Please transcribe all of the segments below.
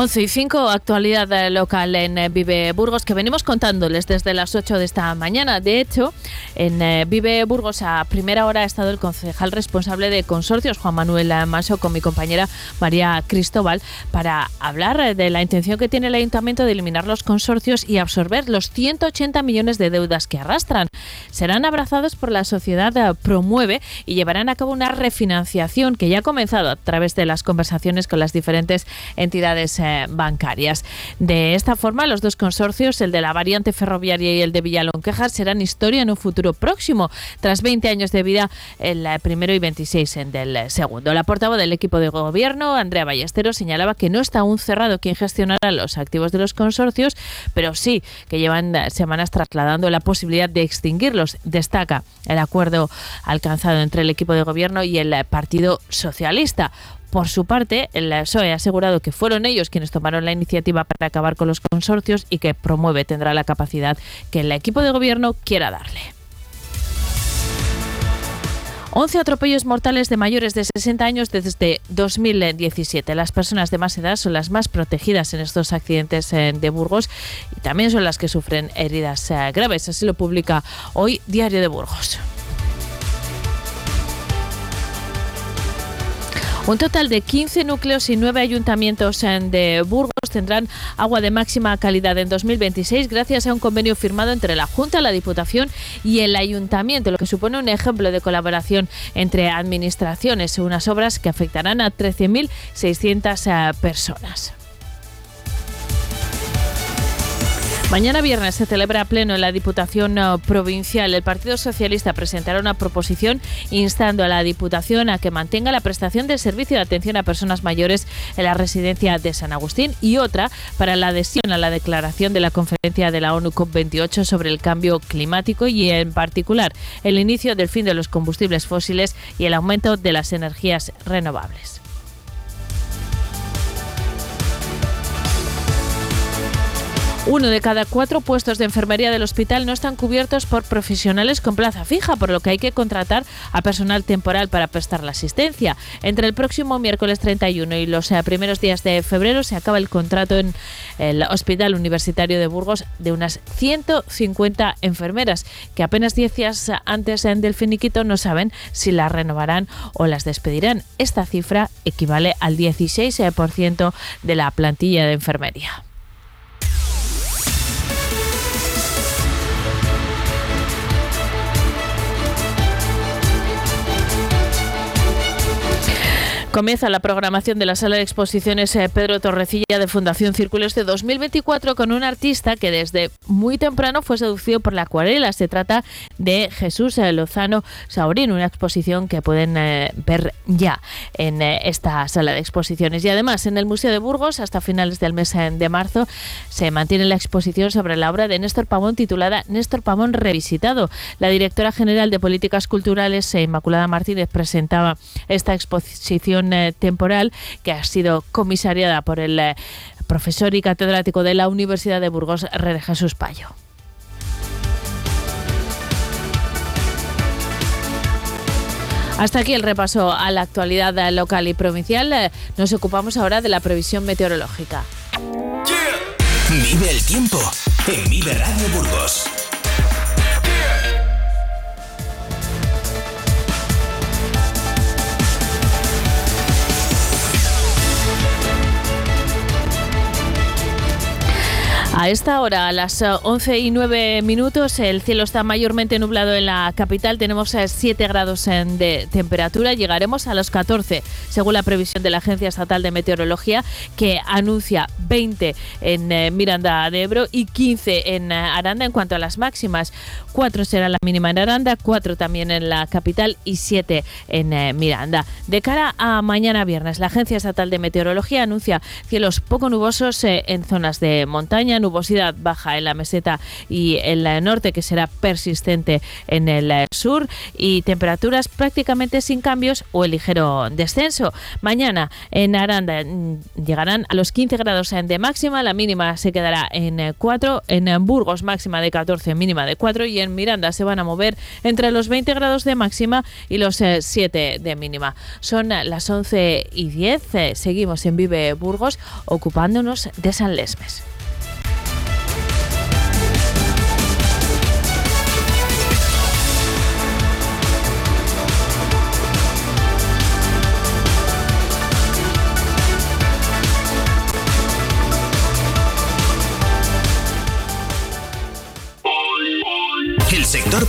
11 y 5, actualidad eh, local en eh, Vive Burgos, que venimos contándoles desde las 8 de esta mañana. De hecho, en eh, Vive Burgos a primera hora ha estado el concejal responsable de consorcios, Juan Manuel Maso, con mi compañera María Cristóbal, para hablar de la intención que tiene el ayuntamiento de eliminar los consorcios y absorber los 180 millones de deudas que arrastran. Serán abrazados por la sociedad Promueve y llevarán a cabo una refinanciación que ya ha comenzado a través de las conversaciones con las diferentes entidades eh, bancarias. De esta forma, los dos consorcios, el de la variante ferroviaria y el de Villalonquejar, serán historia en un futuro próximo, tras 20 años de vida el eh, primero y 26 en del eh, segundo. La portavoz del equipo de gobierno, Andrea Ballesteros, señalaba que no está aún cerrado quién gestionará los activos de los consorcios, pero sí que llevan semanas trasladando la posibilidad de extinguirlos. Destaca el acuerdo alcanzado entre el equipo de gobierno y el Partido Socialista. Por su parte, el PSOE ha asegurado que fueron ellos quienes tomaron la iniciativa para acabar con los consorcios y que promueve tendrá la capacidad que el equipo de gobierno quiera darle. 11 atropellos mortales de mayores de 60 años desde 2017. Las personas de más edad son las más protegidas en estos accidentes eh, de Burgos y también son las que sufren heridas eh, graves. Así lo publica hoy Diario de Burgos. Un total de 15 núcleos y 9 ayuntamientos de Burgos tendrán agua de máxima calidad en 2026 gracias a un convenio firmado entre la Junta, la Diputación y el Ayuntamiento, lo que supone un ejemplo de colaboración entre administraciones, unas obras que afectarán a 13.600 eh, personas. Mañana viernes se celebra pleno en la Diputación eh, Provincial. El Partido Socialista presentará una proposición instando a la Diputación a que mantenga la prestación del servicio de atención a personas mayores en la residencia de San Agustín y otra para la adhesión a la declaración de la conferencia de la ONU COP28 sobre el cambio climático y en particular el inicio del fin de los combustibles fósiles y el aumento de las energías renovables. Uno de cada cuatro puestos de enfermería del hospital no están cubiertos por profesionales con plaza fija, por lo que hay que contratar a personal temporal para prestar la asistencia. Entre el próximo miércoles 31 y los eh, primeros días de febrero se acaba el contrato en el Hospital Universitario de Burgos de unas 150 enfermeras que apenas 10 días antes del finiquito no saben si las renovarán o las despedirán. Esta cifra equivale al 16% de la plantilla de enfermería. Comienza la programación de la sala de exposiciones eh, Pedro Torrecilla de Fundación Círculo este 2024 con un artista que desde muy temprano fue seducido por la acuarela. Se trata de Jesús eh, Lozano Saurín, una exposición que pueden eh, ver ya en esta sala de exposiciones. Y además en el Museo de Burgos hasta finales del mes de marzo se mantiene la exposición sobre la obra de Néstor Pavón titulada Néstor Pavón revisitado. La directora general de Políticas Culturales, Inmaculada Martínez, presentaba esta exposición eh, temporal que ha sido comisariada por el eh, profesor y catedrático de la Universidad de Burgos, René Jesús Payo. Hasta aquí el repaso a la actualidad local y provincial. Eh, nos ocupamos ahora de la previsión meteorológica. Vive el tiempo en Vive Radio Burgos. A esta hora, a las 11 eh, y 9 minutos, el cielo está mayormente nublado en la capital. Tenemos 7 eh, grados de temperatura. Llegaremos a los 14, según la previsión de la Agencia Estatal de Meteorología, que anuncia 20 en eh, Miranda de Ebro y 15 en Aranda en cuanto a las máximas. 4 será la mínima en Aranda, 4 también en la capital y 7 en Miranda. De cara a mañana viernes, la Agencia Estatal de Meteorología anuncia cielos poco nubosos en zonas de montaña, nubosidad baja en la meseta y en el norte, que será persistente en el sur, y temperaturas prácticamente sin cambios o el ligero descenso. Mañana en Aranda mm, llegarán a los 15 grados de máxima, la mínima se quedará en 4, en Burgos máxima de 14, mínima de 4 y en Miranda se van a mover entre los 20 grados de máxima y los 7 eh, de mínima. Son las 11 y 10, eh, seguimos en Vive Burgos ocupándonos de San Lesmes.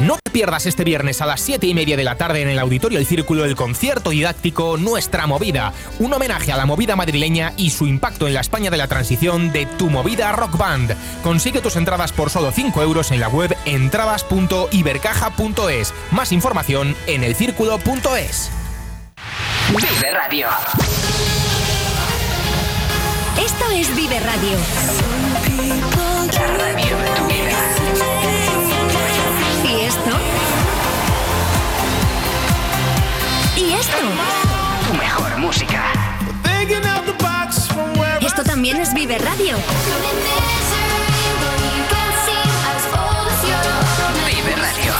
No te pierdas este viernes a las 7 y media de la tarde en el Auditorio El Círculo el concierto didáctico Nuestra Movida, un homenaje a la movida madrileña y su impacto en la España de la transición de Tu Movida Rock Band. Consigue tus entradas por solo 5 euros en la web entradas.ibercaja.es. Más información en elcírculo.es. Vive Radio. Esto es Vive Radio. La radio Tu mejor música. Esto también es Vive Radio. Vive Radio.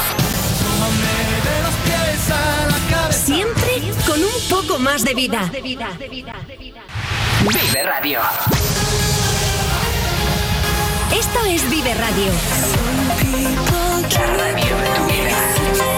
Siempre con un poco más de vida. Vive Radio. Esto es Vive Radio. La radio de tu vida.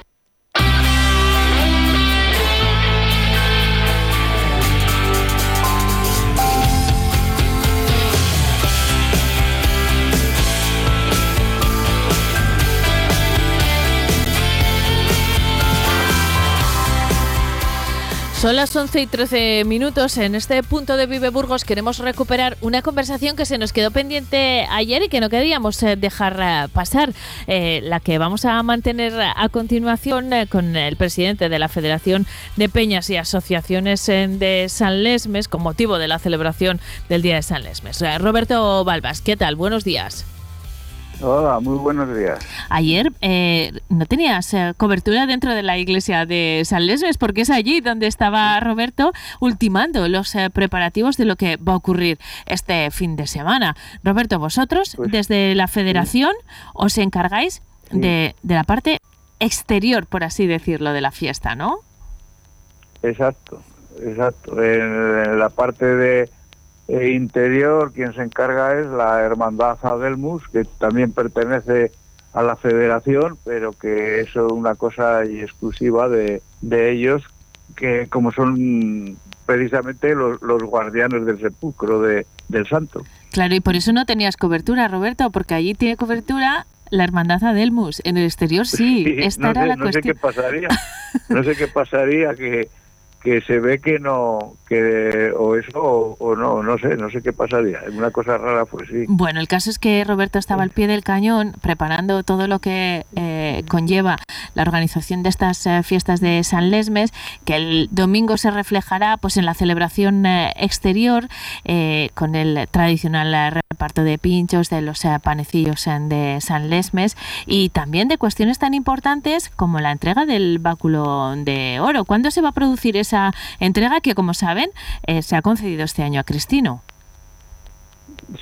Son las 11 y 13 minutos. En este punto de Vive Burgos queremos recuperar una conversación que se nos quedó pendiente ayer y que no queríamos eh, dejar eh, pasar. Eh, la que vamos a mantener a continuación con el presidente de la Federación de Peñas y Asociaciones de San Lesmes con motivo de la celebración del Día de San Lesmes. Roberto Balbas, ¿qué tal? Buenos días. Hola, muy buenos días. Ayer eh, no tenías eh, cobertura dentro de la iglesia de San Lesmes porque es allí donde estaba Roberto ultimando los eh, preparativos de lo que va a ocurrir este fin de semana. Roberto, vosotros Pues, desde la federación os encargáis de, de la parte exterior, por así decirlo, de la fiesta, ¿no? Exacto, exacto. En, en la parte de eh, interior, quien se encarga es la Hermandad Adelmus, que también pertenece a la federación, pero que es una cosa y exclusiva de, de ellos, que como son precisamente los, los guardianes del sepulcro de, del santo. Claro, y por eso no tenías cobertura, Roberto, porque allí tiene cobertura la hermandad Adelmus. En el exterior sí, esta no era sé, la no sé qué pasaría, no sé qué pasaría que, que se ve que no, que o eso o, o no, no sé, no sé qué pasaría. Una cosa rara, pues sí. Bueno, el caso es que Roberto estaba al pie del cañón preparando todo lo que eh, conlleva la organización de estas eh, fiestas de San Lesmes, que el domingo se reflejará pues en la celebración eh, exterior eh, con el tradicional eh, reparto de pinchos, de los eh, panecillos de San Lesmes y también de cuestiones tan importantes como la entrega del báculo de oro. ¿Cuándo se va a producir entrega que, como saben, eh, se ha concedido este año a Cristino?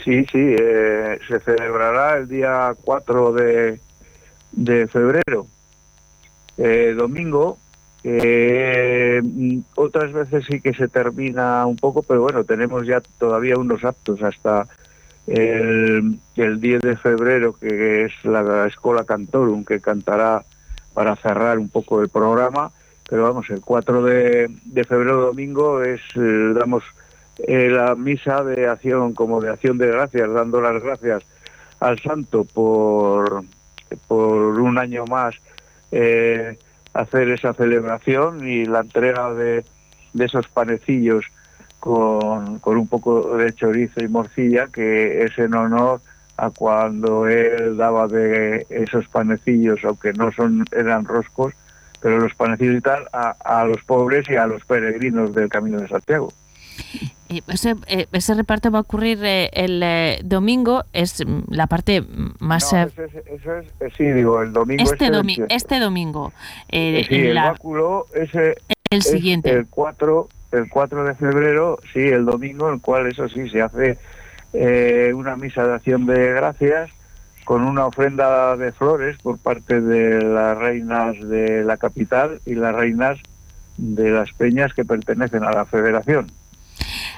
Sí, sí, eh, se celebrará el día 4 de, de febrero, eh, domingo, Eh, otras veces sí que se termina un poco, pero bueno, tenemos ya todavía unos actos hasta el, el 10 de febrero, que es la Escola Cantorum, que cantará para cerrar un poco el programa. Pero vamos, el 4 de, febrero domingo es, eh, damos eh, la misa de acción, como de acción de gracias, dando las gracias al santo por, por un año más eh, hacer esa celebración y la entrega de, de esos panecillos con, con un poco de chorizo y morcilla, que es en honor a cuando él daba de esos panecillos, aunque no son eran roscos, pero los panecillos y tal, a, a los pobres y a los peregrinos del Camino de Santiago. Ese, eh, ese, reparto va a ocurrir eh, el eh, domingo, es mm, la parte más... No, eso es, eso es, sí, digo, el domingo... Este, este domi este domingo. Eh, sí, el la, báculo ese el siguiente. el 4, el 4 de febrero, sí, el domingo, el cual eso sí, se hace eh, una misa de acción de gracias con una ofrenda de flores por parte de las reinas de la capital y las reinas de las peñas que pertenecen a la federación.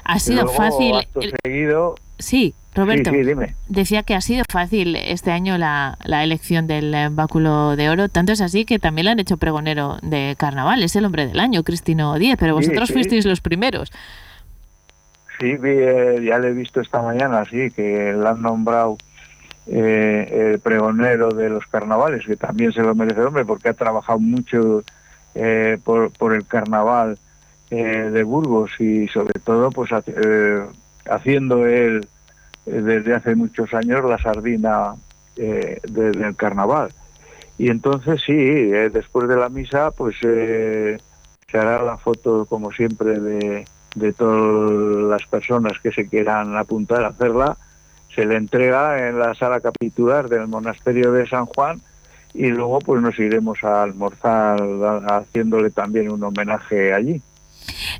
Ha sido luego, fácil. Acto seguido, Sí, Roberto. Sí, sí, dime. Decía que ha sido fácil este año la, la, elección del báculo de oro. Tanto es así que también le han hecho pregonero de carnaval. Es el hombre del año, Cristino Díez, pero vosotros sí, fuisteis los primeros. Sí, eh, ya le he visto esta mañana, sí, que le han nombrado eh, el pregonero de los carnavales, que también se lo merece el hombre, porque ha trabajado mucho eh, por, el carnaval de Burgos y sobre todo pues haciendo él desde hace muchos años la sardina de, del carnaval. Y entonces sí, después de la misa pues se hará la foto como siempre de de todas las personas que se quieran apuntar a hacerla, se le entrega en la sala capitular del monasterio de San Juan y luego pues nos iremos a almorzar haciéndole también un homenaje allí.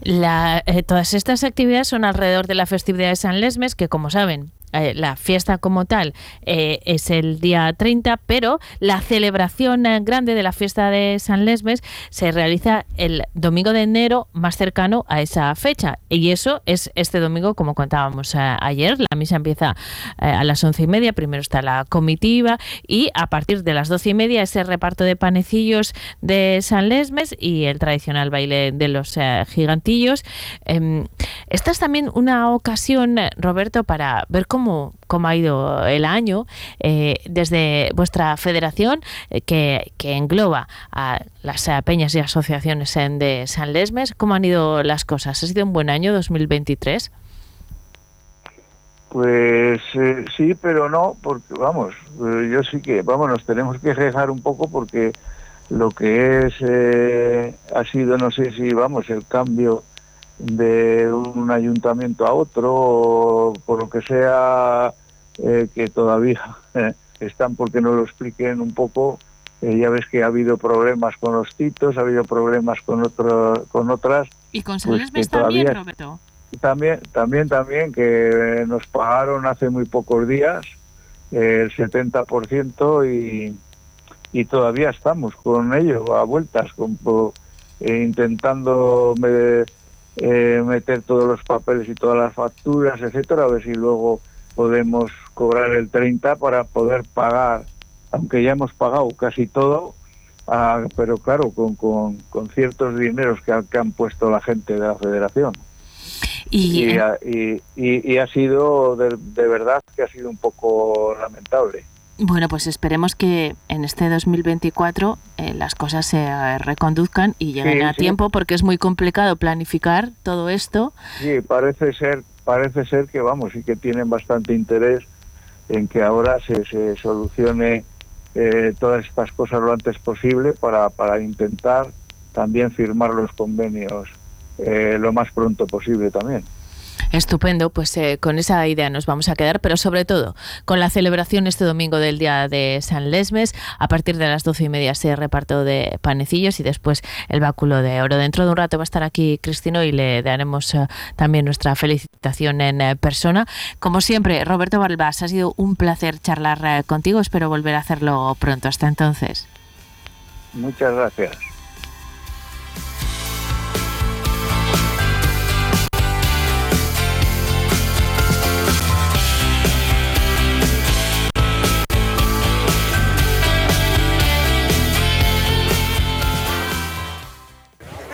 La, eh, todas estas actividades son alrededor de la festividad de San Lesmes, que como saben, eh, la fiesta como tal eh, es el día 30, pero la celebración eh, grande de la fiesta de San Lesmes se realiza el domingo de enero más cercano a esa fecha. Y eso es este domingo, como contábamos ayer. La misa empieza a las once y media, primero está la comitiva y a partir de las doce y media ese reparto de panecillos de San Lesmes y el tradicional baile de los gigantillos. Em, esta es también una ocasión, Roberto, para ver cómo Cómo, cómo, ha ido el año eh, desde vuestra federación eh, que, que, engloba a las peñas y asociaciones en, de San Lesmes. ¿Cómo han ido las cosas? ¿Ha sido un buen año 2023? Pues eh, sí, pero no, porque vamos, eh, yo sí que, vamos, nos tenemos que dejar un poco porque lo que es, ha sido, no sé si, vamos, el cambio de un ayuntamiento a otro, o por lo que sea, eh, que todavía eh, están porque no lo expliquen un poco. Eh, ya ves que ha habido problemas con los titos, ha habido problemas con otro, con otras. ¿Y con San Luis pues también, Roberto? También, también, también, que nos pagaron hace muy pocos días eh, el 70% y, y todavía estamos con ello, a vueltas, con, intentando... Me, eh, meter todos los papeles y todas las facturas, etcétera, a ver si luego podemos cobrar el 30 para poder pagar, aunque ya hemos pagado casi todo, ah, pero claro, con, con, con ciertos dineros que, que, han puesto la gente de la federación. Y, y, y, y ha sido, de, de verdad, que ha sido un poco lamentable. Bueno, pues esperemos que en este 2024 eh, las cosas se eh, reconduzcan y lleguen sí, a sí. tiempo porque es muy complicado planificar todo esto. Sí, parece ser, parece ser que vamos y que tienen bastante interés en que ahora se, se solucione eh, todas estas cosas lo antes posible para, para intentar también firmar los convenios eh, lo más pronto posible también. Estupendo, pues eh, con esa idea nos vamos a quedar, pero sobre todo con la celebración este domingo del Día de San Lesmes. A partir de las doce y media se reparto de panecillos y después el báculo de oro. Dentro de un rato va a estar aquí Cristino y le daremos uh, también nuestra felicitación en uh, persona. Como siempre, Roberto Balbás, ha sido un placer charlar contigo. Espero volver a hacerlo pronto. Hasta entonces. Muchas gracias.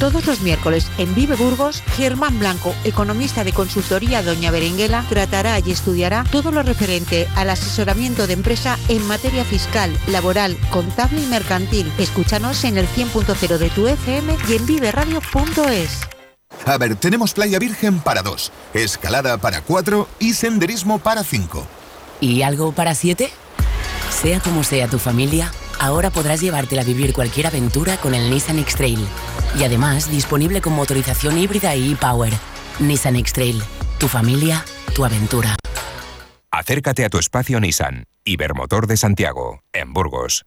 Todos los miércoles en Vive Burgos, Germán Blanco, economista de consultoría Doña Berenguela, tratará y estudiará todo lo referente al asesoramiento de empresa en materia fiscal, laboral, contable y mercantil. Escúchanos en el 100.0 de tu FM y en viveradio.es. A ver, tenemos playa virgen para dos, escalada para cuatro y senderismo para cinco. ¿Y algo para siete? Sea como sea tu familia, ahora podrás llevártela a vivir cualquier aventura con el Nissan X-Trail. Y además disponible con motorización híbrida y e-Power. Nissan X-Trail. Tu familia, tu aventura. Acércate a tu espacio Nissan. Ibermotor de Santiago, en Burgos.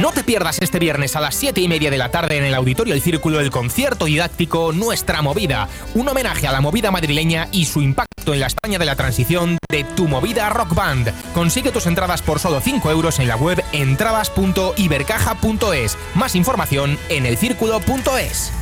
No te pierdas este viernes a las 7 y media de la tarde en el Auditorio El Círculo el concierto didáctico Nuestra Movida, un homenaje a la movida madrileña y su impacto en la España de la transición de Tu Movida Rock Band. Consigue tus entradas por solo 5 euros en la web entradas.ibercaja.es. Más información en elcírculo.es.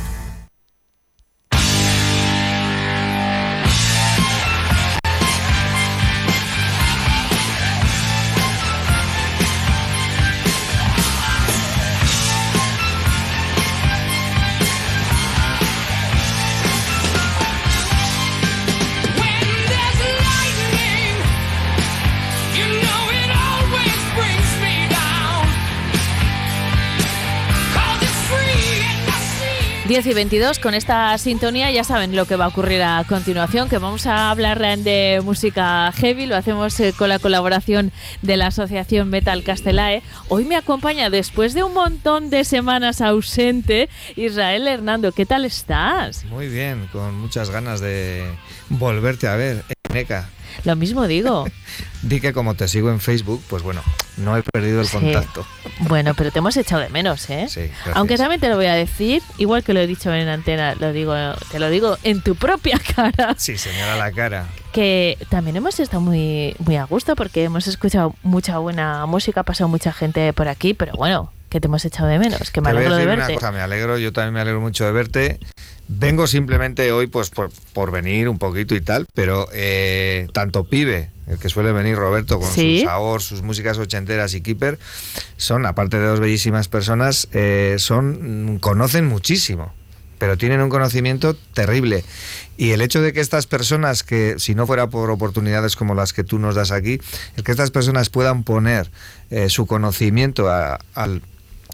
10 y 22, con esta sintonía ya saben lo que va a ocurrir a continuación, que vamos a hablar de música heavy, lo hacemos eh, con la colaboración de la Asociación Metal Castelae. Hoy me acompaña, después de un montón de semanas ausente, Israel Hernando. ¿Qué tal estás? Muy bien, con muchas ganas de volverte a ver, Neca. Lo mismo digo. Di que como te sigo en Facebook, pues bueno, no he perdido el Sí. contacto. Bueno, pero te hemos echado de menos, ¿eh? Sí, gracias. Aunque también te lo voy a decir, igual que lo he dicho en antena, lo digo, te lo digo en tu propia cara, Sí, señora la cara. que también hemos estado muy, muy a gusto porque hemos escuchado mucha buena música, ha pasado mucha gente por aquí, pero bueno, que te hemos echado de menos, que me Te voy a alegro de verte. una cosa, me alegro, yo también me alegro mucho de verte. Vengo simplemente hoy pues por, por venir un poquito y tal, pero eh, tanto Pibe, el que suele venir Roberto con Sí. sus sabor, sus músicas ochenteras y Keeper, son, aparte de dos bellísimas personas, eh, son mm, conocen muchísimo pero tienen un conocimiento terrible. Y el hecho de que estas personas, que si no fuera por oportunidades como las que tú nos das aquí, el que estas personas puedan poner eh, su conocimiento a- al,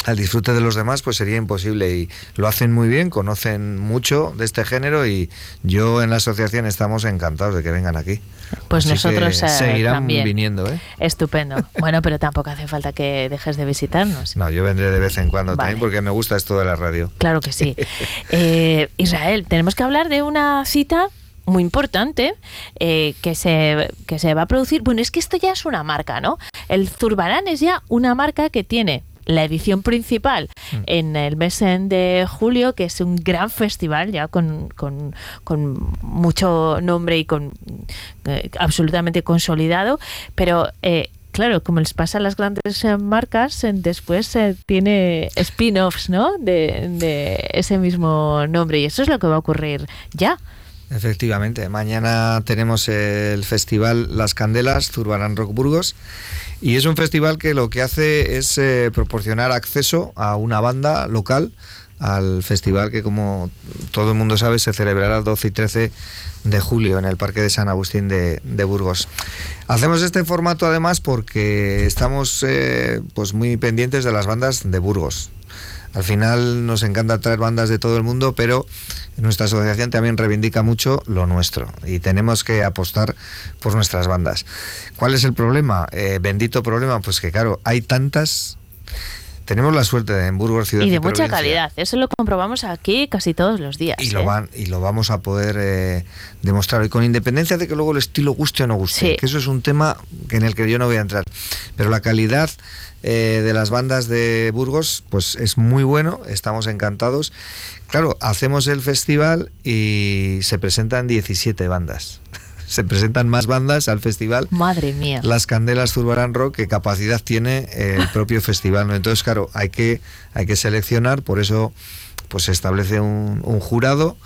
al disfrute de los demás, pues sería imposible. Y lo hacen muy bien, conocen mucho de este género y yo en la asociación estamos encantados de que vengan aquí. Pues Así nosotros eh, seguirán también. viniendo, ¿eh? Estupendo. Bueno, pero tampoco hace falta que dejes de visitarnos. No, yo vendré de vez en cuando Vale. también porque me gusta esto de la radio. Claro que sí. Eh, Israel, tenemos que hablar de una cita muy importante eh, que, se, que se va a producir. Bueno, es que esto ya es una marca, ¿no? El Zurbarán es ya una marca que tiene la edición principal en el mes de julio, que es un gran festival ya con, con- con mucho nombre y con eh, absolutamente consolidado, pero eh, claro, como les pasa a las grandes eh, marcas, eh, después eh, tiene spin-offs, ¿no? De, de ese mismo nombre y eso es lo que va a ocurrir ya. Efectivamente, mañana tenemos el festival Las Candelas, Zurbarán Rock Burgos, y es un festival que lo que hace es eh, proporcionar acceso a una banda local al festival que como todo el mundo sabe se celebrará el 12 y 13 de julio en el Parque de San Agustín de, de Burgos. Hacemos este formato además porque estamos eh, pues muy pendientes de las bandas de Burgos. Al final nos encanta traer bandas de todo el mundo, pero nuestra asociación también reivindica mucho lo nuestro y tenemos que apostar por nuestras bandas. ¿Cuál es el problema? Eh, bendito problema, pues que claro, hay tantas. Tenemos la suerte de en Burgos ciudad Y de mucha calidad. Eso lo comprobamos aquí casi todos los días. y ¿eh? lo van y lo vamos a poder eh, demostrar y con independencia de que luego el estilo guste o no guste Sí. que eso es un tema que en el que yo no voy a entrar pero la calidad eh, de las bandas de Burgos pues es muy bueno estamos encantados claro hacemos el festival y se presentan 17 bandas se presentan más bandas al festival. Madre mía. Las Candelas Zurbarán Rock, que capacidad tiene el propio festival. ¿no? Entonces, claro, hay que, hay que seleccionar, por eso pues se establece un, un jurado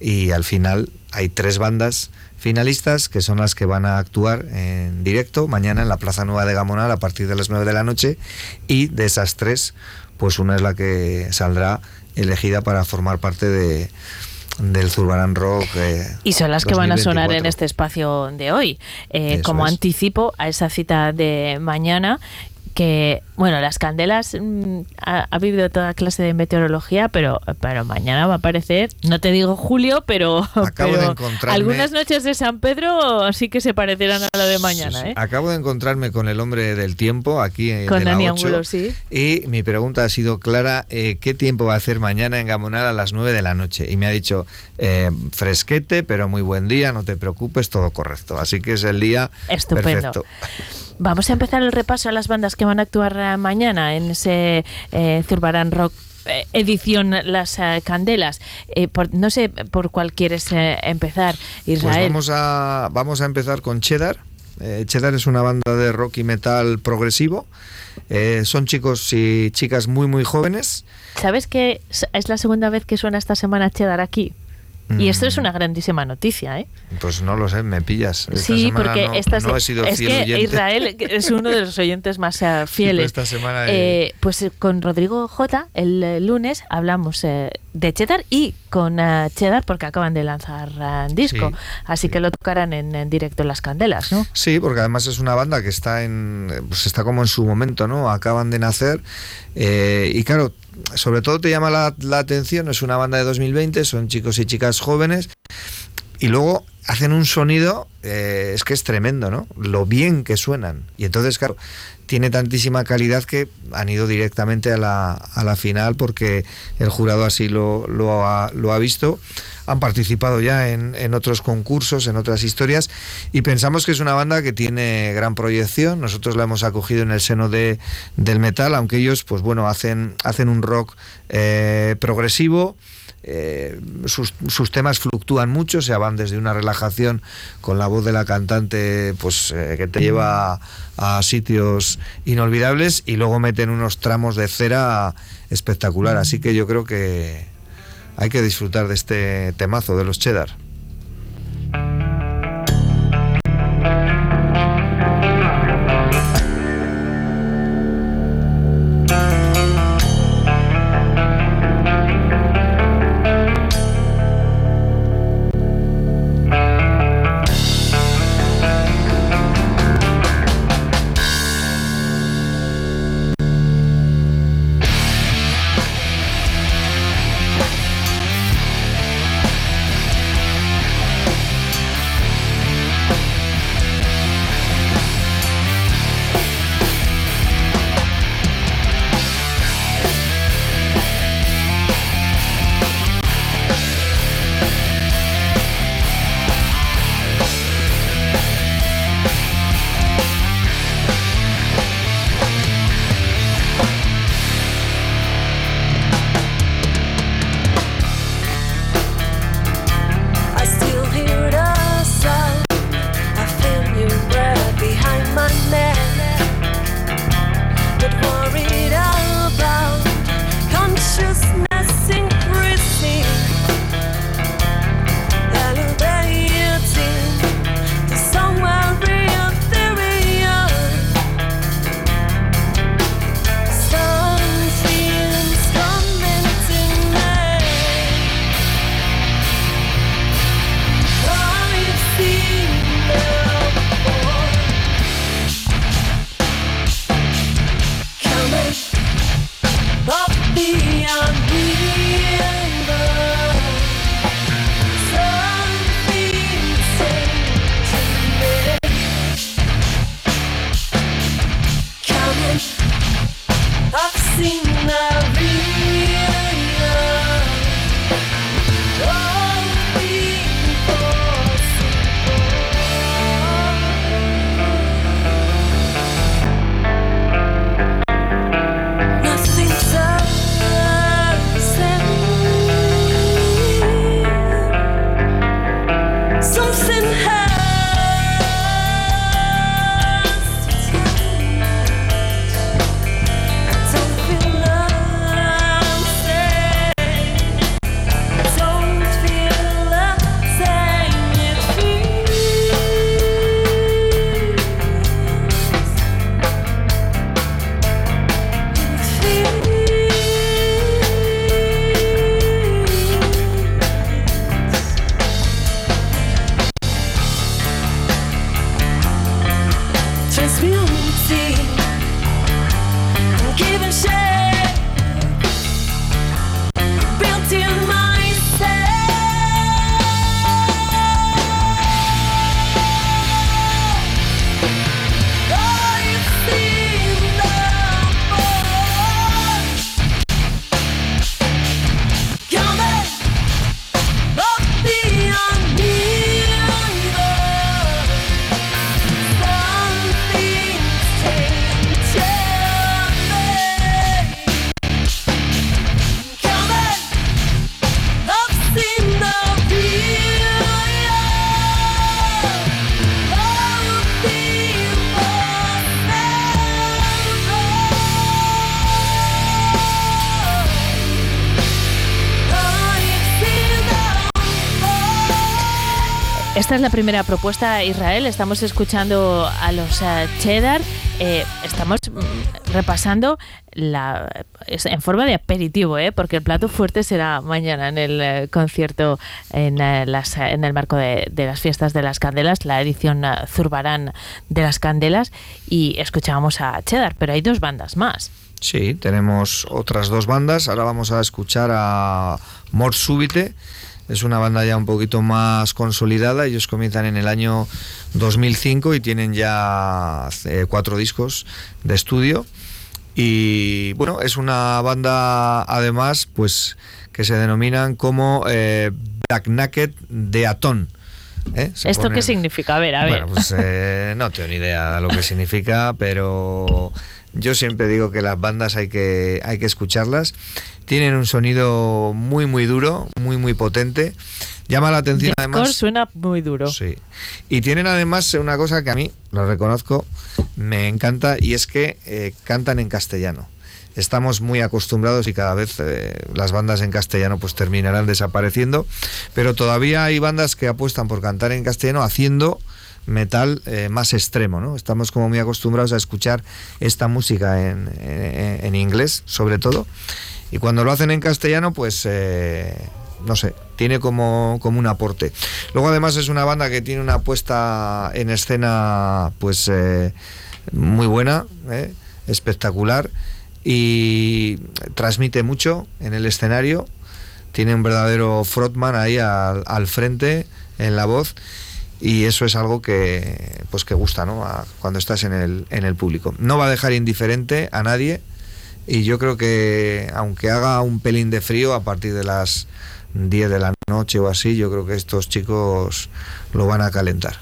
y al final hay tres bandas finalistas que son las que van a actuar en directo mañana en la Plaza Nueva de Gamonal a partir de las 9 de la noche y de esas tres pues una es la que saldrá elegida para formar parte de del Zurbarán Rock. eh, Y son las que van a sonar 2024. en este espacio de hoy. Eh, como es. anticipo a esa cita de mañana, que, bueno, las candelas mm, ha, ha vivido toda clase de meteorología, pero, pero mañana va a aparecer, no te digo Julio, pero, algunas noches de San Pedro sí que se parecerán a la de mañana. ¿eh? Acabo de encontrarme con el hombre del tiempo aquí en Con de la Dani 8, Angulo, sí. Y mi pregunta ha sido clara, eh, ¿qué tiempo va a hacer mañana en Gamonal a las 9 de la noche? Y me ha dicho, eh, fresquete, pero muy buen día, no te preocupes, todo correcto. Así que es el día Estupendo. perfecto. Vamos a empezar el repaso a las bandas que van a actuar eh, mañana en ese eh, Zurbarán Rock eh, edición Las eh, Candelas. Eh, por- no sé por cuál quieres eh, empezar, Pues Israel. vamos a, vamos a empezar con Cheddar. Eh, Cheddar es una banda de rock y metal progresivo. Son chicos y chicas muy, muy jóvenes. ¿Sabes que es la segunda vez que suena esta semana Cheddar aquí? Y esto Mm. es una grandísima noticia, ¿eh? Pues no lo sé, me pillas. Esta sí, porque no, esta no he sido es fiel que oyente. Israel es uno de los oyentes más eh, fieles. esta semana Eh, pues eh, con Rodrigo J el lunes hablamos eh, de Cheddar y con Cheddar porque acaban de lanzar disco, Sí, así que lo tocarán en, en directo en las Candelas, ¿no? Sí, porque además es una banda que está en, pues está como en su momento, ¿no? Acaban de nacer eh, y claro, sobre todo te llama la, atención, es una banda de 2020, son chicos y chicas jóvenes y luego hacen un sonido, eh, es que es tremendo, ¿no? Lo bien que suenan. Y entonces, claro, tiene tantísima calidad que han ido directamente a la, a la final porque el jurado así lo, lo ha visto. Han participado ya en, en otros concursos, en otras historias, y pensamos que es una banda que tiene gran proyección. Nosotros la hemos acogido en el seno de, del metal, aunque ellos, pues bueno, hacen, hacen un rock eh, progresivo. Eh, sus, sus temas fluctúan mucho, o sea, van desde una relajación con la voz de la cantante, pues eh, que te lleva a, a sitios inolvidables y luego meten unos tramos de cera espectacular. Así que yo creo que hay que disfrutar de este temazo de los cheddar. Primera propuesta, Israel. Estamos escuchando a los eh, Cheddar. Eh, estamos mm, repasando la, en forma de aperitivo, ¿eh? porque el plato fuerte será mañana en el eh, concierto en, las, en el marco de, las fiestas de las candelas, la edición Zurbarán de las candelas. Y escuchábamos a Cheddar, pero hay dos bandas más. Sí, tenemos otras dos bandas. Ahora vamos a escuchar a Mort Súbite. Es una banda ya un poquito más consolidada. Ellos comienzan en el año 2005 y tienen ya eh, cuatro discos de estudio. Y bueno, es una banda además pues que se denominan como eh, Black Naked de Atón. ¿eh? ¿Esto qué significa? A ver, a ver. Bueno, pues eh, no tengo ni idea de lo que significa, pero yo siempre digo que las bandas hay que, hay que escucharlas. Tienen un sonido muy, muy duro, muy, muy potente. Llama la atención Deathcore además. suena muy duro. Sí. Y tienen además una cosa que a mí, lo reconozco, me encanta y es que eh, cantan en castellano. Estamos muy acostumbrados y cada vez eh, las bandas en castellano pues terminarán desapareciendo, pero todavía hay bandas que apuestan por cantar en castellano haciendo metal eh, más extremo, ¿no? Estamos como muy acostumbrados a escuchar esta música en, en- inglés, sobre todo, y cuando lo hacen en castellano, pues eh, no sé, tiene como, como un aporte. Luego además es una banda que tiene una puesta en escena pues eh, muy buena, espectacular y transmite mucho en el escenario. Tiene un verdadero frontman ahí al, al frente en la voz y eso es algo que pues que gusta ¿no? A- cuando estás en el, en el público. No va a dejar indiferente a nadie y yo creo que aunque haga un pelín de frío a partir de las 10 de la noche o así, yo creo que estos chicos lo van a calentar.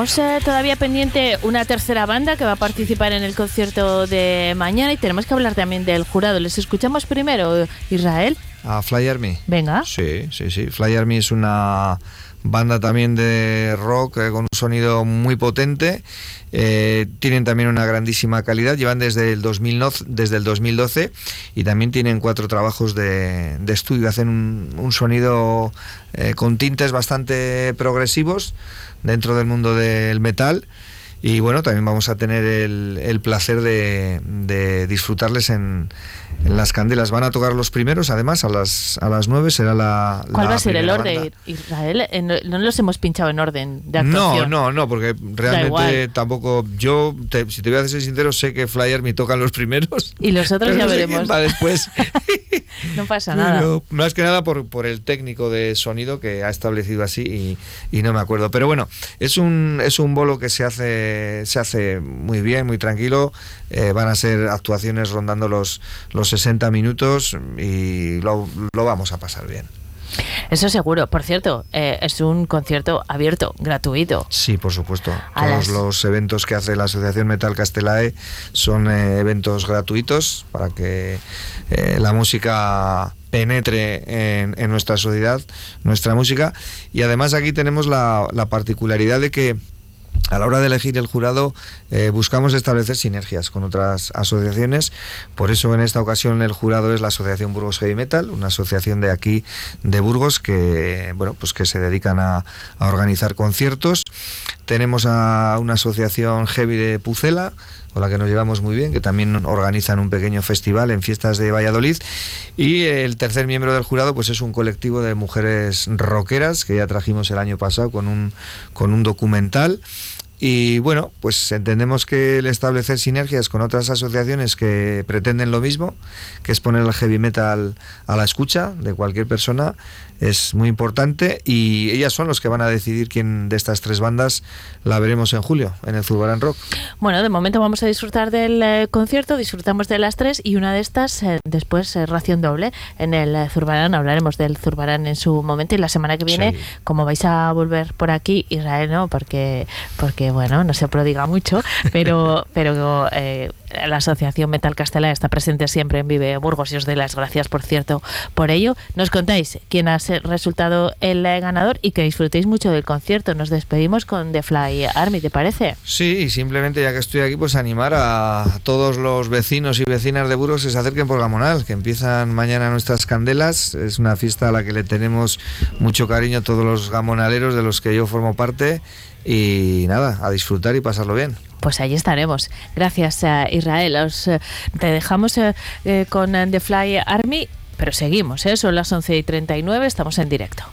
Tenemos eh, todavía pendiente una tercera banda que va a participar en el concierto de mañana y tenemos que hablar también del jurado. ¿Les escuchamos primero, Israel? a Fly Army? Venga. Sí, sí, sí. Fly Army es una banda también de rock eh, con un sonido muy potente. Eh, tienen también una grandísima calidad. Llevan desde el, 2009, desde el 2012 y también tienen cuatro trabajos de, de estudio. Hacen un, un sonido eh, con tintes bastante progresivos dentro del mundo del metal. Y bueno, también vamos a tener el, el placer de, de disfrutarles en, en las candelas. Van a tocar los primeros, además, a las, a las 9 será la. ¿Cuál la va a ser el orden, banda. Israel? Eh, No, no los hemos pinchado en orden de No, actuación. no, no, porque realmente tampoco. Yo, te- si te voy a ser sincero, sé que Flyer me tocan los primeros. Y los otros ya no veremos. va después. No pasa nada. Pero más que nada por, por el técnico de sonido que ha establecido así y, y no me acuerdo. Pero bueno, es un, es un bolo que se hace, se hace muy bien, muy tranquilo. Eh, van a ser actuaciones rondando los, los 60 minutos y lo, lo vamos a pasar bien. Eso seguro. Por cierto, eh, es un concierto abierto, gratuito. Sí, por supuesto. A Todos las- los eventos que hace la Asociación Metal Castelae son eh, eventos gratuitos para que eh, la música penetre en, en nuestra sociedad, nuestra música. Y además aquí tenemos la, la particularidad de que a la hora de elegir el jurado eh, buscamos establecer sinergias con otras asociaciones. Por eso en esta ocasión el jurado es la Asociación Burgos Heavy Metal, una asociación de aquí de Burgos que bueno pues que se dedican a, organizar conciertos. Tenemos a una asociación heavy de Pucela con la que nos llevamos muy bien, que también organizan un pequeño festival en fiestas de Valladolid. Y el tercer miembro del jurado pues es un colectivo de mujeres rockeras que ya trajimos el año pasado con un, con un documental. Y bueno, pues entendemos que el establecer sinergias con otras asociaciones que pretenden lo mismo, que es poner el heavy metal a la escucha de cualquier persona, es muy importante y ellas son los que van a decidir quién de estas tres bandas la veremos en julio en el Zurbarán Rock. Bueno, de momento vamos a disfrutar del eh, concierto, disfrutamos de las tres y una de estas eh, después eh, ración doble en el eh, Zurbarán. Hablaremos del Zurbarán en su momento y la semana que viene, Sí. como vais a volver por aquí, Israel no, porque, porque bueno, no se prodiga mucho, pero, pero eh, la Asociación Metal Castela está presente siempre en Vive Burgos y os doy las gracias, por cierto, por ello. Nos contáis quién ha resultado el ganador y que disfrutéis mucho del concierto. Nos despedimos con The Fly Army, ¿te parece? Sí, y simplemente ya que estoy aquí, pues animar a todos los vecinos y vecinas de Burgos que se acerquen por Gamonal, que empiezan mañana nuestras candelas. Es una fiesta a la que le tenemos mucho cariño a todos los gamonaleros de los que yo formo parte. Y nada, a disfrutar y pasarlo bien. Pues ahí estaremos. Gracias, eh, Israel. Os, eh, te dejamos eh, con The Fly Army, pero seguimos, son las 11 y 39, estamos en directo.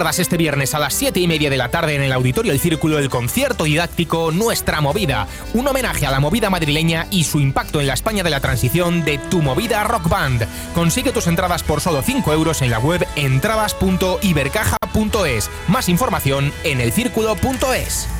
Este viernes a las 7 y media de la tarde en el Auditorio El Círculo el concierto didáctico Nuestra Movida, un homenaje a la movida madrileña y su impacto en la España de la transición de Tu Movida Rock Band. Consigue tus entradas por solo 5 euros en la web entradas.ibercaja.es. Más información en elcírculo.es.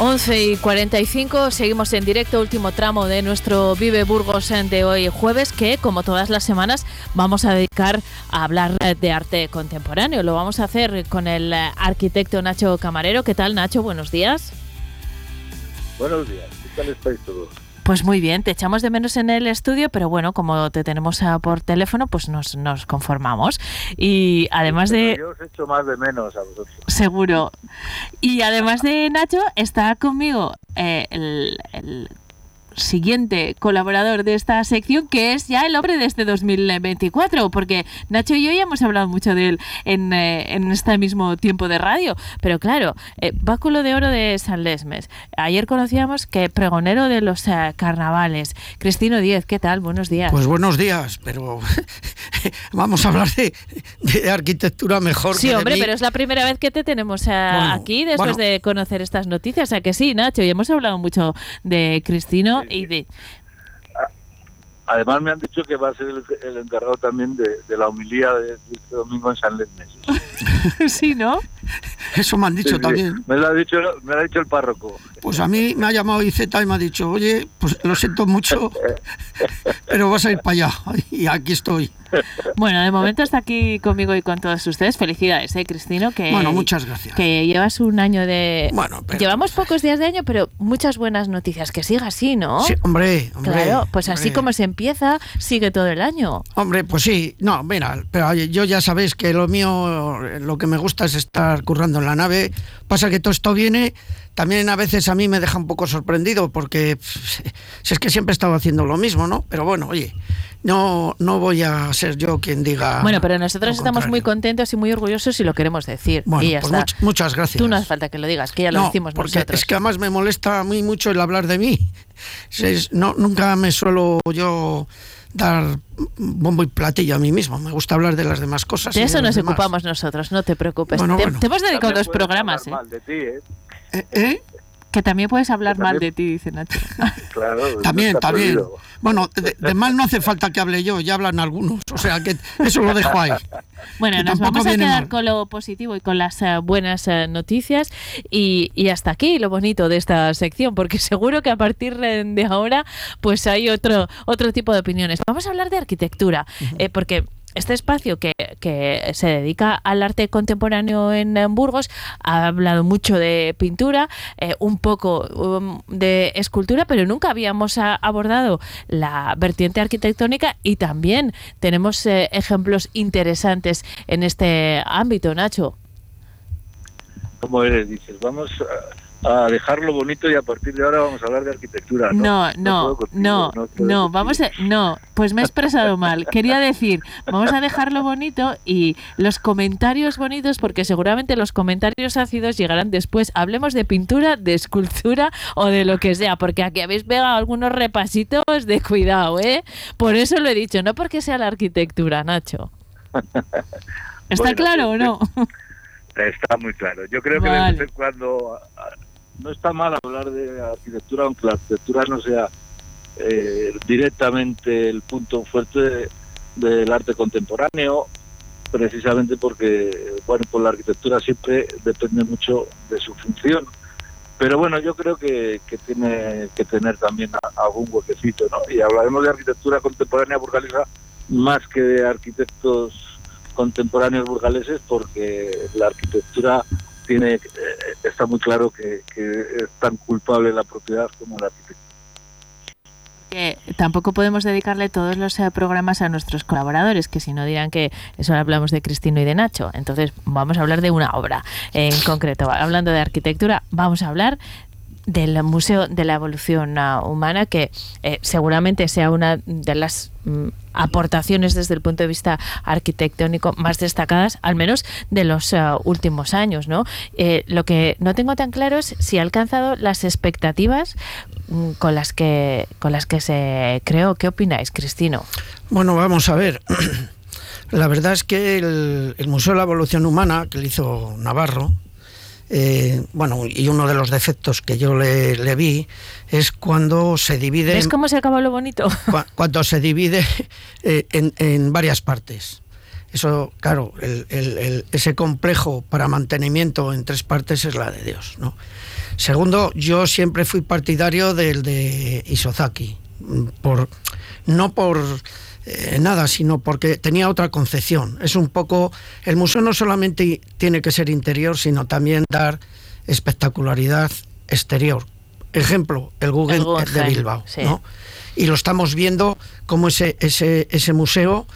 Once y 45, seguimos en directo, último tramo de nuestro Vive Burgos de hoy jueves, que como todas las semanas vamos a dedicar a hablar de arte contemporáneo. Lo vamos a hacer con el arquitecto Nacho Camarero. ¿Qué tal Nacho? Buenos días. Buenos días, ¿qué tal estáis todos? Pues muy bien, te echamos de menos en el estudio, pero bueno, como te tenemos ah, por teléfono, pues nos, nos conformamos. Y además de... Yo os echo más de menos a vosotros. Seguro. Y además de Nacho, está conmigo eh, el, el siguiente colaborador de esta sección, que es ya el hombre de este 2024, porque Nacho y yo ya hemos hablado mucho de él en, eh, en este mismo tiempo de radio. Pero claro, eh, báculo de oro de San Lesmes. Ayer conocíamos que pregonero de los eh, carnavales. Cristino Díez, ¿qué tal? Buenos días. Pues buenos días, pero vamos a hablar de, de arquitectura mejor. Sí, que de hombre, mí. pero es la primera vez que te tenemos eh, Bueno, aquí después bueno. de conocer estas noticias. O sea que sí, Nacho, y hemos hablado mucho de Cristino y de... Además me han dicho que va a ser el, el encargado también de, de la homilía de, este domingo en San Lesmes. sí, ¿no? Eso me han dicho Sí, sí. también. Me lo ha dicho, me lo ha dicho el párroco. Pues a mí me ha llamado IZ y me ha dicho, oye, pues lo siento mucho, pero vas a ir para allá. Y aquí estoy. Bueno, de momento está aquí conmigo y con todos ustedes. Felicidades, ¿eh, Cristino? Que, Bueno, muchas gracias. Que llevas un año de... Bueno, pero- Llevamos pocos días de año, pero muchas buenas noticias. Que siga así, ¿no? Sí, hombre, hombre. Claro, pues así como se empieza, sigue todo el año. Hombre, pues sí, no, mira, pero yo ya sabéis que lo mío, lo que me gusta es estar currando en la nave. Pasa que todo esto viene, también a veces a mí me deja un poco sorprendido porque pff, si es que siempre he estado haciendo lo mismo, ¿no? Pero bueno, oye, no, no voy a ser yo quien diga. bueno, pero nosotros lo estamos muy contentos y muy orgullosos y lo queremos decir. Bueno, y ya pues está. much- muchas gracias. Tú no hace falta que lo digas, que ya lo No, decimos porque nosotros. es que además me molesta a mí mucho el hablar de mí. Es- no, nunca me suelo yo dar bombo y platillo a mí mismo. Me gusta hablar de las demás cosas. De eso los nos demás. ocupamos nosotros, no te preocupes. Bueno, te, bueno. te hemos dedicado También dos programas, ¿eh? mal de ti, ¿eh? ¿Eh? Que también puedes hablar mal de ti, dice Nacho. Claro, También, también. prohibido. Bueno, de, de mal no hace falta que hable yo, ya hablan algunos. O sea que eso lo dejo ahí. Bueno, nos vamos a quedar mal. con lo positivo y con las eh, buenas eh, noticias y, y hasta aquí lo bonito de esta sección, porque seguro que a partir de ahora pues hay otro, otro tipo de opiniones. Vamos a hablar de arquitectura, eh, porque este espacio que, que se dedica al arte contemporáneo en, Burgos ha hablado mucho de pintura, eh, un poco um, de escultura, pero nunca habíamos abordado la vertiente arquitectónica y también tenemos eh, ejemplos interesantes en este ámbito, Nacho. ¿Cómo eres? Dices, vamos a dejarlo bonito y a partir de ahora vamos a hablar de arquitectura. No, No, no, contigo, no, no vamos a, no, pues me he expresado mal. Quería decir, vamos a dejarlo bonito y los comentarios bonitos, porque seguramente los comentarios ácidos llegarán después. Hablemos de pintura, de escultura o de lo que sea, porque aquí habéis pegado algunos repasitos de cuidado, ¿eh? Por eso lo he dicho, no porque sea la arquitectura, Nacho. ¿Está Bueno, claro o no? Está muy claro. Yo creo que de vez en cuando no está mal hablar de arquitectura, aunque la arquitectura no sea eh, directamente el punto fuerte de- del arte contemporáneo, precisamente porque, bueno, pues la arquitectura siempre depende mucho de su función. Pero bueno, yo creo que, que tiene que tener también algún huequecito, ¿no? Y hablaremos de arquitectura contemporánea burgalesa más que de arquitectos contemporáneos burgaleses porque la arquitectura tiene eh, está muy claro que, es tan culpable la propiedad como la arquitectura. tampoco podemos dedicarle todos los eh, programas a nuestros colaboradores, que si no dirán que eso hablamos de Cristino y de Nacho. Entonces vamos a hablar de una obra en concreto. Hablando de arquitectura, vamos a hablar del Museo de la Evolución ah, Humana, que eh, seguramente sea una de las mm, aportaciones desde el punto de vista arquitectónico más destacadas, al menos de los ah, últimos años. ¿no? Eh, lo que no tengo tan claro es si ha alcanzado las expectativas mm, con las que con las que se creó. ¿Qué opináis, Cristino? Bueno, vamos a ver. La verdad es que el, el Museo de la Evolución Humana, que le hizo Navarro, eh, bueno, y uno de los defectos que yo le, le vi es cuando se divide, ¿Ves cómo se acabó lo bonito? cua- cuando se divide eh, en, en varias partes. Eso, claro, el- el- el- ese complejo para mantenimiento en tres partes es la de Dios, ¿no? Segundo, yo siempre fui partidario del de Isozaki, por, no por eh, nada, sino porque tenía otra concepción. Es un poco, el museo no solamente tiene que ser interior, sino también dar espectacularidad exterior. Ejemplo, el Guggenheim de Bilbao, sí. ¿no? Y lo estamos viendo como ese, ese, ese museo,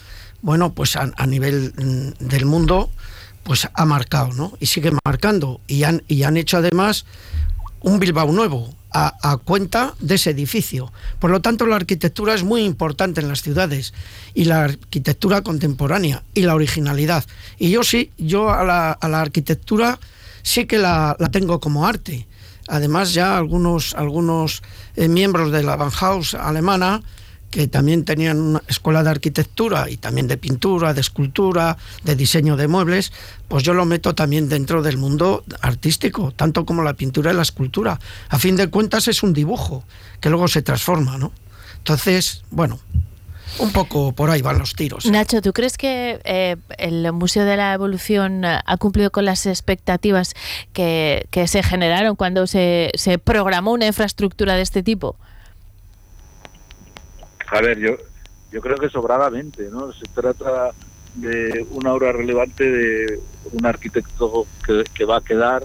bueno, pues a, a nivel mm, del mundo, pues ha marcado, ¿no? Y sigue marcando. Y han, y han hecho además un Bilbao nuevo a, cuenta de ese edificio. Por lo tanto, la arquitectura es muy importante en las ciudades y la arquitectura contemporánea y la originalidad. Y yo sí, yo a la, arquitectura sí que la, la tengo como arte. Además, ya algunos, algunos eh, miembros de la Bauhaus alemana que también tenían una escuela de arquitectura y también de pintura, de escultura, de diseño de muebles, pues yo lo meto también dentro del mundo artístico, tanto como la pintura y la escultura. A fin de cuentas es un dibujo que luego se transforma, ¿no? Entonces, bueno, un poco por ahí van los tiros. Nacho, ¿tú crees que eh, el Museo de la Evolución eh, ha cumplido con las expectativas que, se generaron cuando se programó una infraestructura de este tipo? A ver, yo yo creo que sobradamente, ¿no? Se trata de una obra relevante de un arquitecto que, que va a quedar,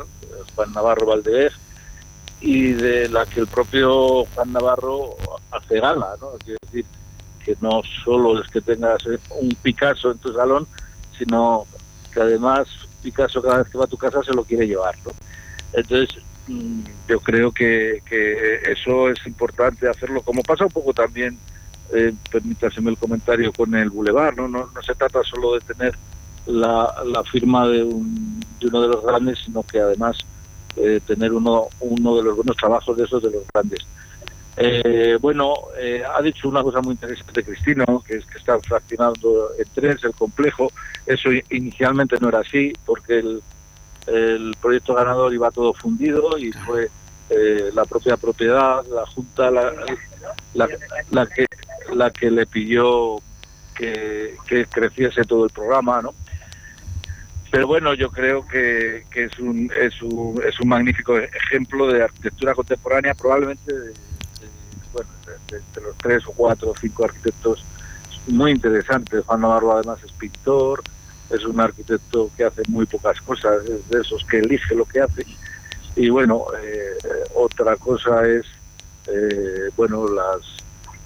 Juan Navarro Valdez, y de la que el propio Juan Navarro hace gala, ¿no? Quiero decir, que no solo es que tengas un Picasso en tu salón, sino que además Picasso cada vez que va a tu casa se lo quiere llevar, ¿no? Entonces, mm, yo creo que, que eso es importante hacerlo, como pasa un poco también, eh, permítaseme el comentario, con el Boulevard, ¿no? No, no se trata solo de tener la, la firma de, un- de uno de los grandes, sino que además eh, tener uno, uno de los buenos trabajos de esos de los grandes. Eh, bueno, eh, ha dicho una cosa muy interesante Cristino, que es que está fraccionando en tres el complejo. Eso inicialmente no era así, porque el, el proyecto ganador iba todo fundido y fue eh, la propia propiedad, la Junta, la, la, que, la que le pidió que, creciese todo el programa, ¿no? Pero bueno, yo creo que, que es, un, es, un, es un magnífico ejemplo de arquitectura contemporánea, probablemente de, bueno, de- de los tres o cuatro o cinco arquitectos muy interesantes. Juan Navarro además es pintor, es un arquitecto que hace muy pocas cosas, es de esos que elige lo que hace. Y bueno, eh, otra cosa es, eh, bueno, las,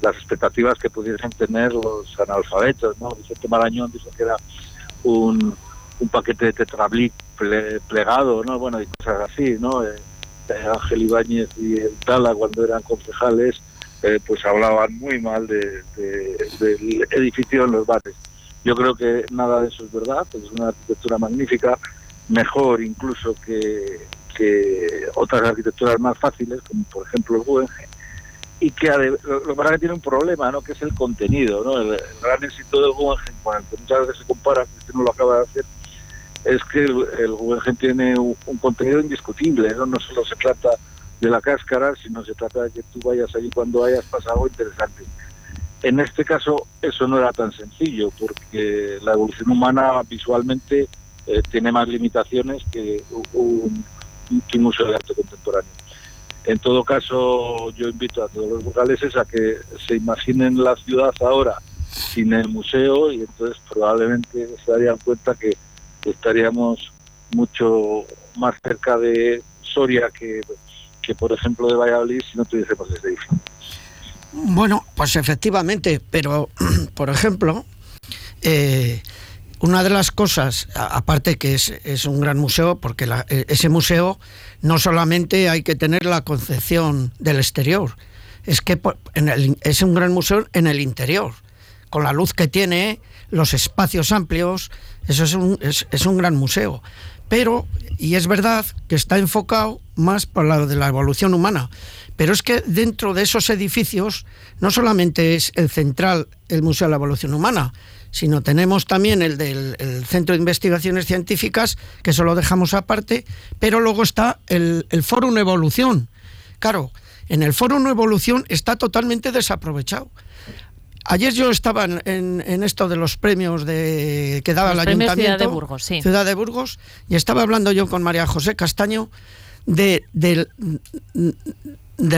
las expectativas que pudiesen tener los analfabetos, ¿no? Vicente Marañón dice que era un, un paquete de tetrablic ple- plegado, ¿no? Bueno, y cosas así, ¿no? Eh, eh, Ángel Ibáñez y el Tala cuando eran concejales, eh, pues hablaban muy mal de- de- del edificio en los bares. Yo creo que nada de eso es verdad, es una arquitectura magnífica, mejor incluso que, otras arquitecturas más fáciles, como por ejemplo el Guggenheim, y que lo, que que tiene un problema, ¿no? que es el contenido. ¿no? El, gran éxito del Guggenheim, con el que muchas veces se compara, que usted no lo acaba de hacer, es que el, el Guggenheim tiene un, un contenido indiscutible, ¿no? no solo se trata de la cáscara, sino se trata de que tú vayas allí cuando hayas pasado algo interesante. En este caso eso no era tan sencillo, porque la evolución humana visualmente eh, tiene más limitaciones que un, un museo de arte contemporáneo. En todo caso, yo invito a todos los burgaleses a que se imaginen la ciudad ahora sin el museo y entonces probablemente se darían cuenta que estaríamos mucho más cerca de Soria que, que por ejemplo, de Valladolid si no tuviésemos este edificio. Bueno, pues efectivamente, pero por ejemplo, eh, una de las cosas, aparte que es, un gran museo, porque la- eh, ese museo no solamente hay que tener la concepción del exterior, es que en el- es un gran museo en el interior, con la luz que tiene, los espacios amplios, eso es un, es- un gran museo. Pero, y es verdad que está enfocado más por lado de la evolución humana, pero es que dentro de esos edificios no solamente es el central, el Museo de la Evolución Humana, sino tenemos también el del el Centro de Investigaciones Científicas, que eso lo dejamos aparte, pero luego está el, el Fórum Evolución. Claro, en el Fórum Evolución está totalmente desaprovechado. Ayer yo estaba en, en- esto de los premios de, que daba Los el Ayuntamiento. Ciudad de Burgos, sí. Ciudad de Burgos, y estaba hablando yo con María José Castaño de, de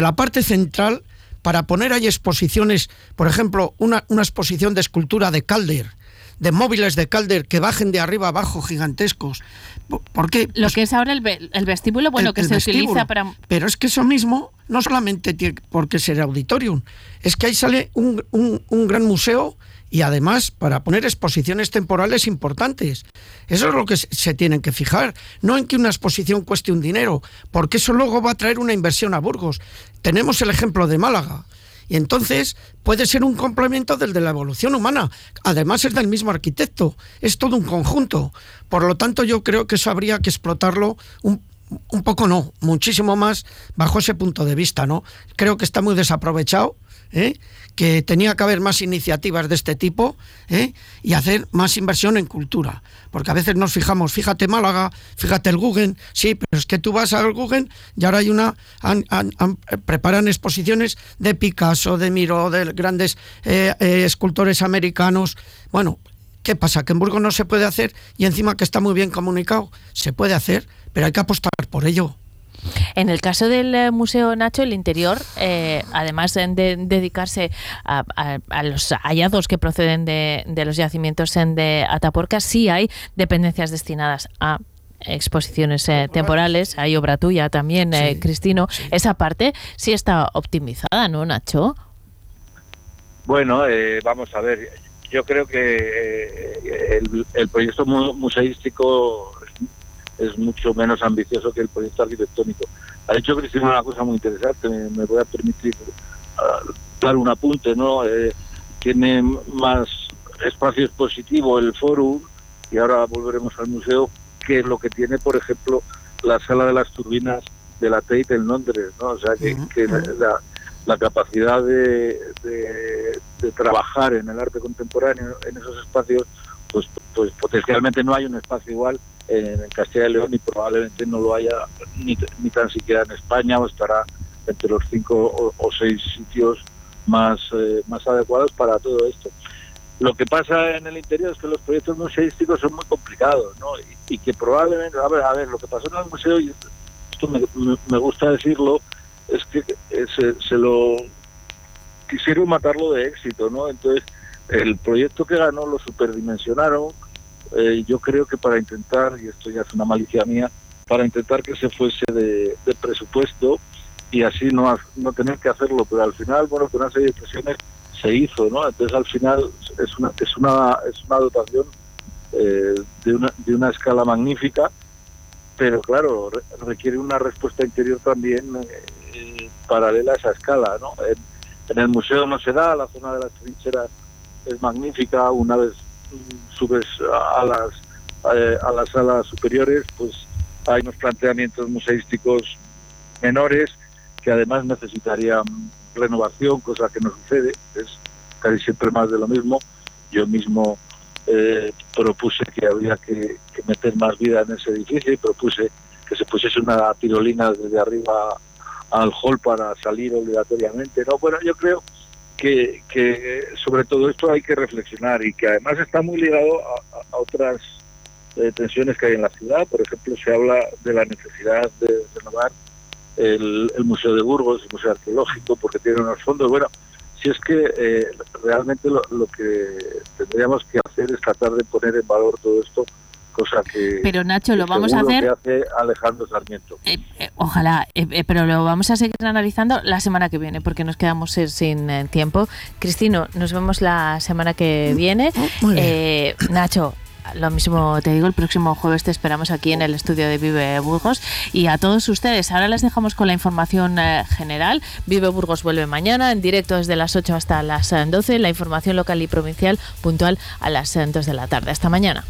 la parte central para poner ahí exposiciones, por ejemplo, una, una exposición de escultura de Calder, de móviles de Calder que bajen de arriba abajo gigantescos. ¿Por- ¿Por qué? Lo que es ahora el, ve- el vestíbulo, bueno, el- que el se vestíbulo. utiliza para... Pero es que eso mismo no solamente tiene por qué ser auditorium, es que ahí sale un, un- un gran museo y además para poner exposiciones temporales importantes. Eso es lo que se- tienen que fijar, no en que una exposición cueste un dinero, porque eso luego va a traer una inversión a Burgos. Tenemos el ejemplo de Málaga. Y entonces puede ser un complemento del de la evolución humana. Además es del mismo arquitecto, es todo un conjunto. Por lo tanto, yo creo que eso habría que explotarlo un, un poco no, muchísimo más bajo ese punto de vista, ¿no? Creo que está muy desaprovechado, ¿eh? Que tenía que haber más iniciativas de este tipo ¿eh? y hacer más inversión en cultura. Porque a veces nos fijamos, fíjate Málaga, fíjate el Guggen, sí, pero es que tú vas al Guggen y ahora hay una, han- preparan exposiciones de Picasso, de Miró, de grandes eh, eh, escultores americanos. Bueno, ¿Qué pasa? Que en Burgos no se puede hacer y encima que está muy bien comunicado, se puede hacer, pero hay que apostar por ello. En el caso del eh, Museo Nacho, el interior, eh, además de, de dedicarse a, a- a los hallados que proceden de, de los yacimientos en de Atapuerca, sí hay dependencias destinadas a exposiciones eh, temporales, hay obra tuya también, eh, Cristino. Esa parte sí está optimizada, ¿no, Nacho? Bueno, eh, vamos a ver, yo creo que eh, el, el proyecto mu- museístico es, mucho menos ambicioso que el proyecto arquitectónico. Ha dicho Cristina una cosa muy interesante, me, me voy a permitir ah, dar un apunte, ¿no? Eh, tiene más espacio expositivo el fórum, y ahora volveremos al museo, que lo que tiene, por ejemplo, la sala de las turbinas de la Tate en Londres, ¿no? O sea, que, que la- la, la capacidad de, de- de trabajar en el arte contemporáneo en esos espacios, pues, pues potencialmente no hay un espacio igual en Castilla y León y probablemente no lo haya ni, ni tan siquiera en España o estará entre los cinco o, seis sitios más, eh, más adecuados para todo esto. Lo que pasa en el interior es que los proyectos museísticos son muy complicados, ¿no? Y, que probablemente, a ver, a ver, lo que pasó en el museo, y esto me gusta decirlo, es que eh, se, se lo quisieron matarlo de éxito, ¿no? Entonces, el proyecto que ganó lo superdimensionaron, eh, yo creo que para intentar, y esto ya es una malicia mía, para intentar que se fuese de, presupuesto y así no, no tener que hacerlo, pero al final, bueno, con una serie de presiones se hizo, ¿no? Entonces al final es una, es una, es una dotación eh, de, una, de una escala magnífica pero claro, re- requiere una respuesta interior también eh, paralela a esa escala, ¿no? En, el museo no se da, la zona de las trincheras es magnífica, una vez subes a las eh, a las salas superiores, pues hay unos planteamientos museísticos menores que además necesitarían renovación, cosa que no sucede, es casi siempre más de lo mismo. Yo mismo eh, propuse que había que, que meter más vida en ese edificio y propuse que se pusiese una tirolina desde arriba al hall para salir obligatoriamente. No, bueno, yo creo que, sobre todo esto hay que reflexionar y que además está muy ligado a, otras eh, tensiones que hay en la ciudad. Por ejemplo, se habla de la necesidad de renovar el, el Museo de Burgos, el Museo Arqueológico, porque tiene unos fondos. Bueno, si es que eh, realmente lo que tendríamos que hacer es tratar de poner en valor todo esto, cosa que, Pero, Nacho, lo vamos a hacer- que hace Alejandro Sarmiento. Eh, Ojalá, eh, eh, pero lo vamos a seguir analizando la semana que viene porque nos quedamos eh, sin eh, tiempo. Cristino, nos vemos la semana que viene. Muy bien. Eh, Nacho. Lo mismo te digo, el próximo jueves te esperamos aquí en el estudio de Vive Burgos y a todos ustedes. Ahora les dejamos con la información eh, general. Vive Burgos vuelve mañana en directo desde las 8 hasta las eh, 12. La información local y provincial puntual a las eh, 2 de la tarde. Hasta mañana.